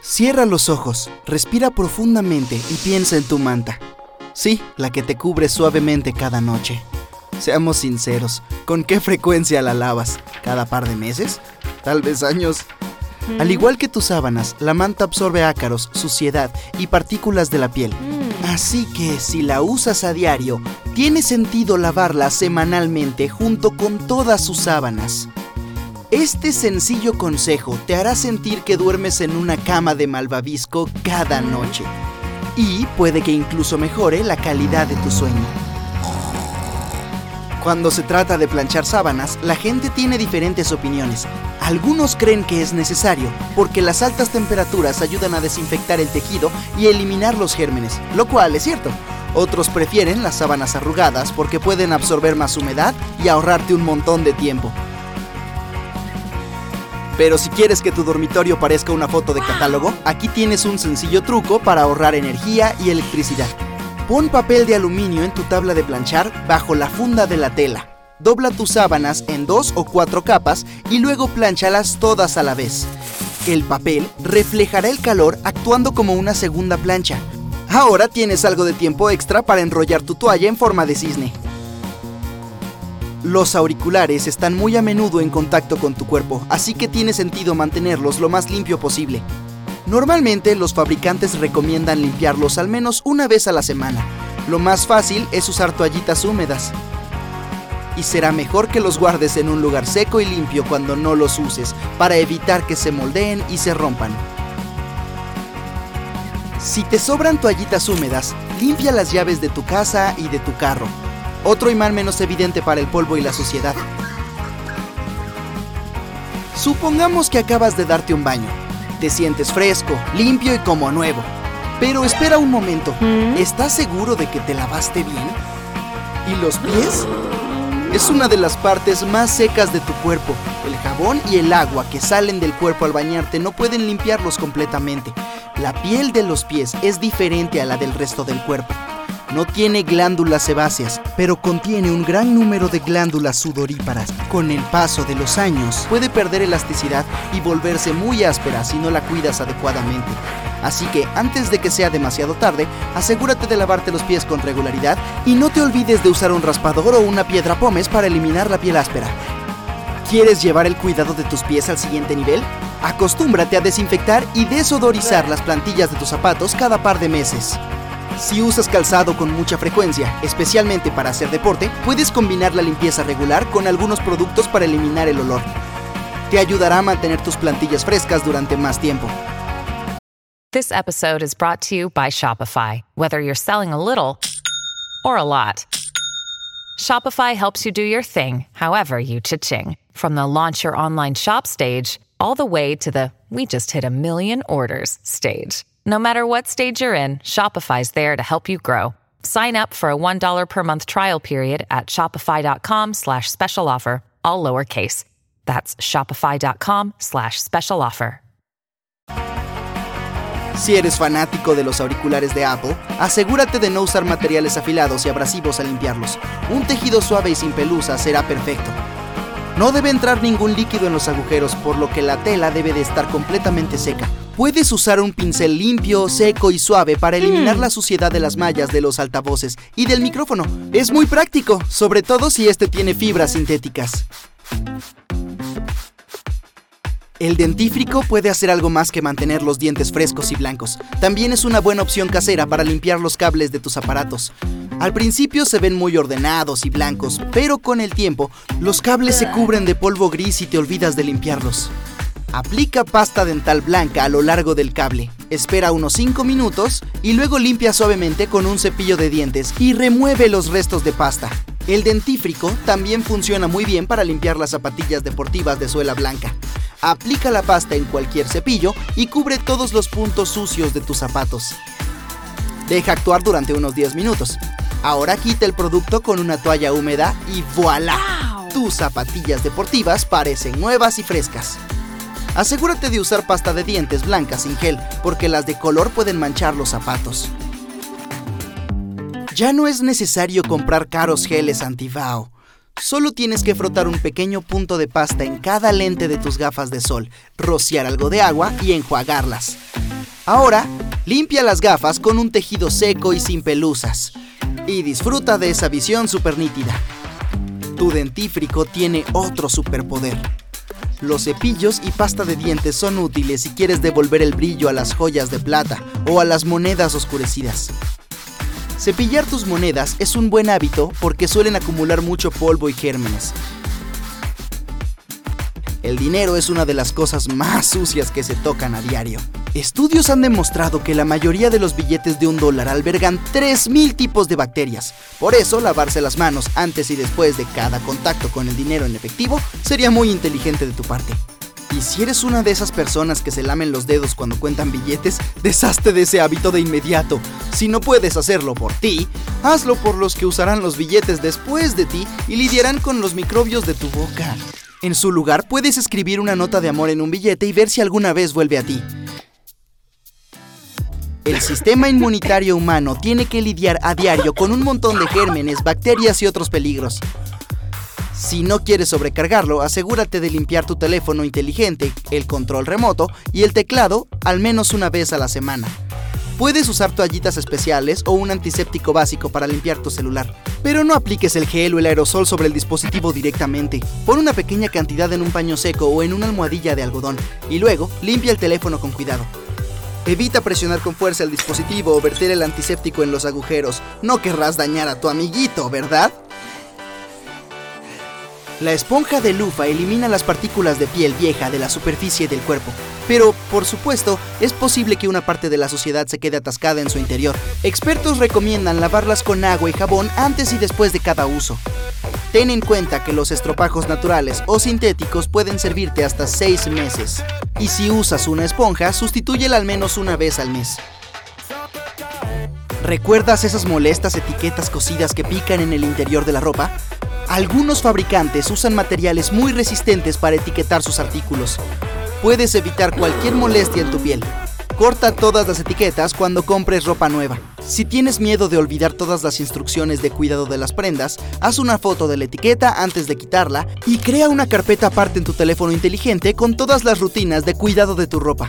Cierra los ojos, respira profundamente y piensa en tu manta. Sí, la que te cubre suavemente cada noche. Seamos sinceros, ¿con qué frecuencia la lavas? ¿Cada par de meses? ¿Tal vez años? Al igual que tus sábanas, la manta absorbe ácaros, suciedad y partículas de la piel. Así que si la usas a diario, tiene sentido lavarla semanalmente junto con todas sus sábanas. Este sencillo consejo te hará sentir que duermes en una cama de malvavisco cada noche. Y puede que incluso mejore la calidad de tu sueño. Cuando se trata de planchar sábanas, la gente tiene diferentes opiniones. Algunos creen que es necesario, porque las altas temperaturas ayudan a desinfectar el tejido y eliminar los gérmenes, lo cual es cierto. Otros prefieren las sábanas arrugadas porque pueden absorber más humedad y ahorrarte un montón de tiempo. Pero si quieres que tu dormitorio parezca una foto de catálogo, aquí tienes un sencillo truco para ahorrar energía y electricidad. Pon papel de aluminio en tu tabla de planchar bajo la funda de la tela. Dobla tus sábanas en dos o cuatro capas y luego planchalas todas a la vez. El papel reflejará el calor actuando como una segunda plancha. Ahora tienes algo de tiempo extra para enrollar tu toalla en forma de cisne. Los auriculares están muy a menudo en contacto con tu cuerpo, así que tiene sentido mantenerlos lo más limpio posible. Normalmente los fabricantes recomiendan limpiarlos al menos una vez a la semana. Lo más fácil es usar toallitas húmedas. Y será mejor que los guardes en un lugar seco y limpio cuando no los uses, para evitar que se moldeen y se rompan. Si te sobran toallitas húmedas, limpia las llaves de tu casa y de tu carro. Otro imán menos evidente para el polvo y la suciedad. Supongamos que acabas de darte un baño. Te sientes fresco, limpio y como nuevo. Pero espera un momento, ¿estás seguro de que te lavaste bien? ¿Y los pies? Es una de las partes más secas de tu cuerpo. El jabón y el agua que salen del cuerpo al bañarte no pueden limpiarlos completamente. La piel de los pies es diferente a la del resto del cuerpo. No tiene glándulas sebáceas, pero contiene un gran número de glándulas sudoríparas. Con el paso de los años, puede perder elasticidad y volverse muy áspera si no la cuidas adecuadamente. Así que antes de que sea demasiado tarde, asegúrate de lavarte los pies con regularidad y no te olvides de usar un raspador o una piedra pómez para eliminar la piel áspera. ¿Quieres llevar el cuidado de tus pies al siguiente nivel? Acostúmbrate a desinfectar y desodorizar las plantillas de tus zapatos cada par de meses. Si usas calzado con mucha frecuencia, especialmente para hacer deporte, puedes combinar la limpieza regular con algunos productos para eliminar el olor. Te ayudará a mantener tus plantillas frescas durante más tiempo. This episode is brought to you by Shopify. Whether you're selling a little or a lot, Shopify helps you do your thing, however you cha-ching. From the launch your online shop stage, all the way to the we just hit a million orders stage. No matter what stage you're in, Shopify's there to help you grow. Sign up for a $1 per month trial period at shopify.com slash special offer, all lowercase. That's shopify.com slash special offer. Si eres fanático de los auriculares de Apple, asegúrate de no usar materiales afilados y abrasivos al limpiarlos. Un tejido suave y sin pelusa será perfecto. No debe entrar ningún líquido en los agujeros, por lo que la tela debe de estar completamente seca. Puedes usar un pincel limpio, seco y suave para eliminar la suciedad de las mallas de los altavoces y del micrófono. Es muy práctico, sobre todo si este tiene fibras sintéticas. El dentífrico puede hacer algo más que mantener los dientes frescos y blancos. También es una buena opción casera para limpiar los cables de tus aparatos. Al principio se ven muy ordenados y blancos, pero con el tiempo los cables se cubren de polvo gris y te olvidas de limpiarlos. Aplica pasta dental blanca a lo largo del cable. Espera unos 5 minutos y luego limpia suavemente con un cepillo de dientes y remueve los restos de pasta. El dentífrico también funciona muy bien para limpiar las zapatillas deportivas de suela blanca. Aplica la pasta en cualquier cepillo y cubre todos los puntos sucios de tus zapatos. Deja actuar durante unos 10 minutos. Ahora quita el producto con una toalla húmeda y voilà. Tus zapatillas deportivas parecen nuevas y frescas. Asegúrate de usar pasta de dientes blanca sin gel, porque las de color pueden manchar los zapatos. Ya no es necesario comprar caros geles anti-VAO. Solo tienes que frotar un pequeño punto de pasta en cada lente de tus gafas de sol, rociar algo de agua y enjuagarlas. Ahora, limpia las gafas con un tejido seco y sin pelusas. Y disfruta de esa visión súper nítida. Tu dentífrico tiene otro superpoder. Los cepillos y pasta de dientes son útiles si quieres devolver el brillo a las joyas de plata o a las monedas oscurecidas. Cepillar tus monedas es un buen hábito porque suelen acumular mucho polvo y gérmenes. El dinero es una de las cosas más sucias que se tocan a diario. Estudios han demostrado que la mayoría de los billetes de un dólar albergan 3.000 tipos de bacterias. Por eso, lavarse las manos antes y después de cada contacto con el dinero en efectivo sería muy inteligente de tu parte. Y si eres una de esas personas que se lamen los dedos cuando cuentan billetes, deshazte de ese hábito de inmediato. Si no puedes hacerlo por ti, hazlo por los que usarán los billetes después de ti y lidiarán con los microbios de tu boca. En su lugar, puedes escribir una nota de amor en un billete y ver si alguna vez vuelve a ti. El sistema inmunitario humano tiene que lidiar a diario con un montón de gérmenes, bacterias y otros peligros. Si no quieres sobrecargarlo, asegúrate de limpiar tu teléfono inteligente, el control remoto y el teclado al menos una vez a la semana. Puedes usar toallitas especiales o un antiséptico básico para limpiar tu celular. Pero no apliques el gel o el aerosol sobre el dispositivo directamente. Pon una pequeña cantidad en un paño seco o en una almohadilla de algodón y luego limpia el teléfono con cuidado. Evita presionar con fuerza el dispositivo o verter el antiséptico en los agujeros. No querrás dañar a tu amiguito, ¿verdad? La esponja de lufa elimina las partículas de piel vieja de la superficie del cuerpo, pero, por supuesto, es posible que una parte de la suciedad se quede atascada en su interior. Expertos recomiendan lavarlas con agua y jabón antes y después de cada uso. Ten en cuenta que los estropajos naturales o sintéticos pueden servirte hasta 6 meses. Y si usas una esponja, sustitúyela al menos una vez al mes. ¿Recuerdas esas molestas etiquetas cosidas que pican en el interior de la ropa? Algunos fabricantes usan materiales muy resistentes para etiquetar sus artículos. Puedes evitar cualquier molestia en tu piel. Corta todas las etiquetas cuando compres ropa nueva. Si tienes miedo de olvidar todas las instrucciones de cuidado de las prendas, haz una foto de la etiqueta antes de quitarla y crea una carpeta aparte en tu teléfono inteligente con todas las rutinas de cuidado de tu ropa.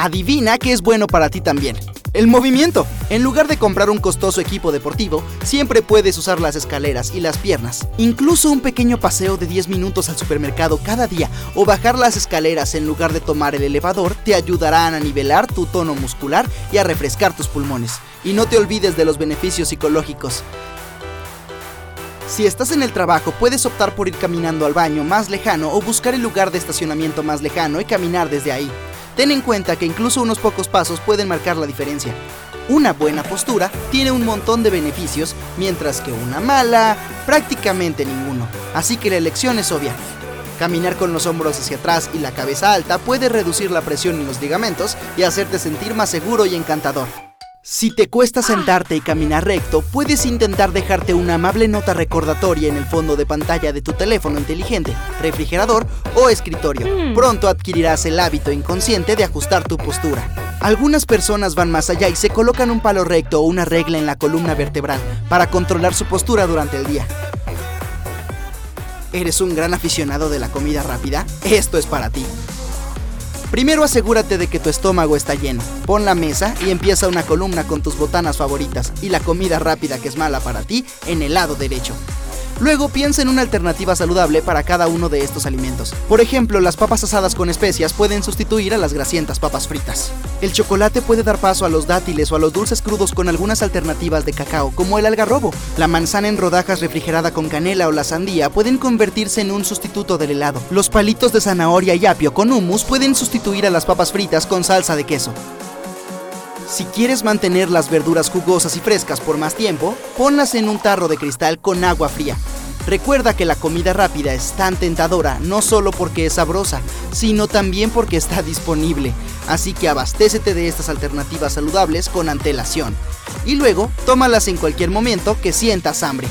Adivina qué es bueno para ti también. El movimiento. En lugar de comprar un costoso equipo deportivo, siempre puedes usar las escaleras y las piernas. Incluso un pequeño paseo de 10 minutos al supermercado cada día o bajar las escaleras en lugar de tomar el elevador te ayudarán a nivelar tu tono muscular y a refrescar tus pulmones. Y no te olvides de los beneficios psicológicos. Si estás en el trabajo, puedes optar por ir caminando al baño más lejano o buscar el lugar de estacionamiento más lejano y caminar desde ahí. Ten en cuenta que incluso unos pocos pasos pueden marcar la diferencia. Una buena postura tiene un montón de beneficios, mientras que una mala, prácticamente ninguno. Así que la elección es obvia. Caminar con los hombros hacia atrás y la cabeza alta puede reducir la presión en los ligamentos y hacerte sentir más seguro y encantador. Si te cuesta sentarte y caminar recto, puedes intentar dejarte una amable nota recordatoria en el fondo de pantalla de tu teléfono inteligente, refrigerador o escritorio. Pronto adquirirás el hábito inconsciente de ajustar tu postura. Algunas personas van más allá y se colocan un palo recto o una regla en la columna vertebral para controlar su postura durante el día. ¿Eres un gran aficionado de la comida rápida? Esto es para ti. Primero asegúrate de que tu estómago está lleno. Pon la mesa y empieza una columna con tus botanas favoritas y la comida rápida que es mala para ti en el lado derecho. Luego piensa en una alternativa saludable para cada uno de estos alimentos. Por ejemplo, las papas asadas con especias pueden sustituir a las grasientas papas fritas. El chocolate puede dar paso a los dátiles o a los dulces crudos con algunas alternativas de cacao, como el algarrobo. La manzana en rodajas refrigerada con canela o la sandía pueden convertirse en un sustituto del helado. Los palitos de zanahoria y apio con hummus pueden sustituir a las papas fritas con salsa de queso. Si quieres mantener las verduras jugosas y frescas por más tiempo, ponlas en un tarro de cristal con agua fría. Recuerda que la comida rápida es tan tentadora no solo porque es sabrosa, sino también porque está disponible. Así que abastécete de estas alternativas saludables con antelación. Y luego, tómalas en cualquier momento que sientas hambre.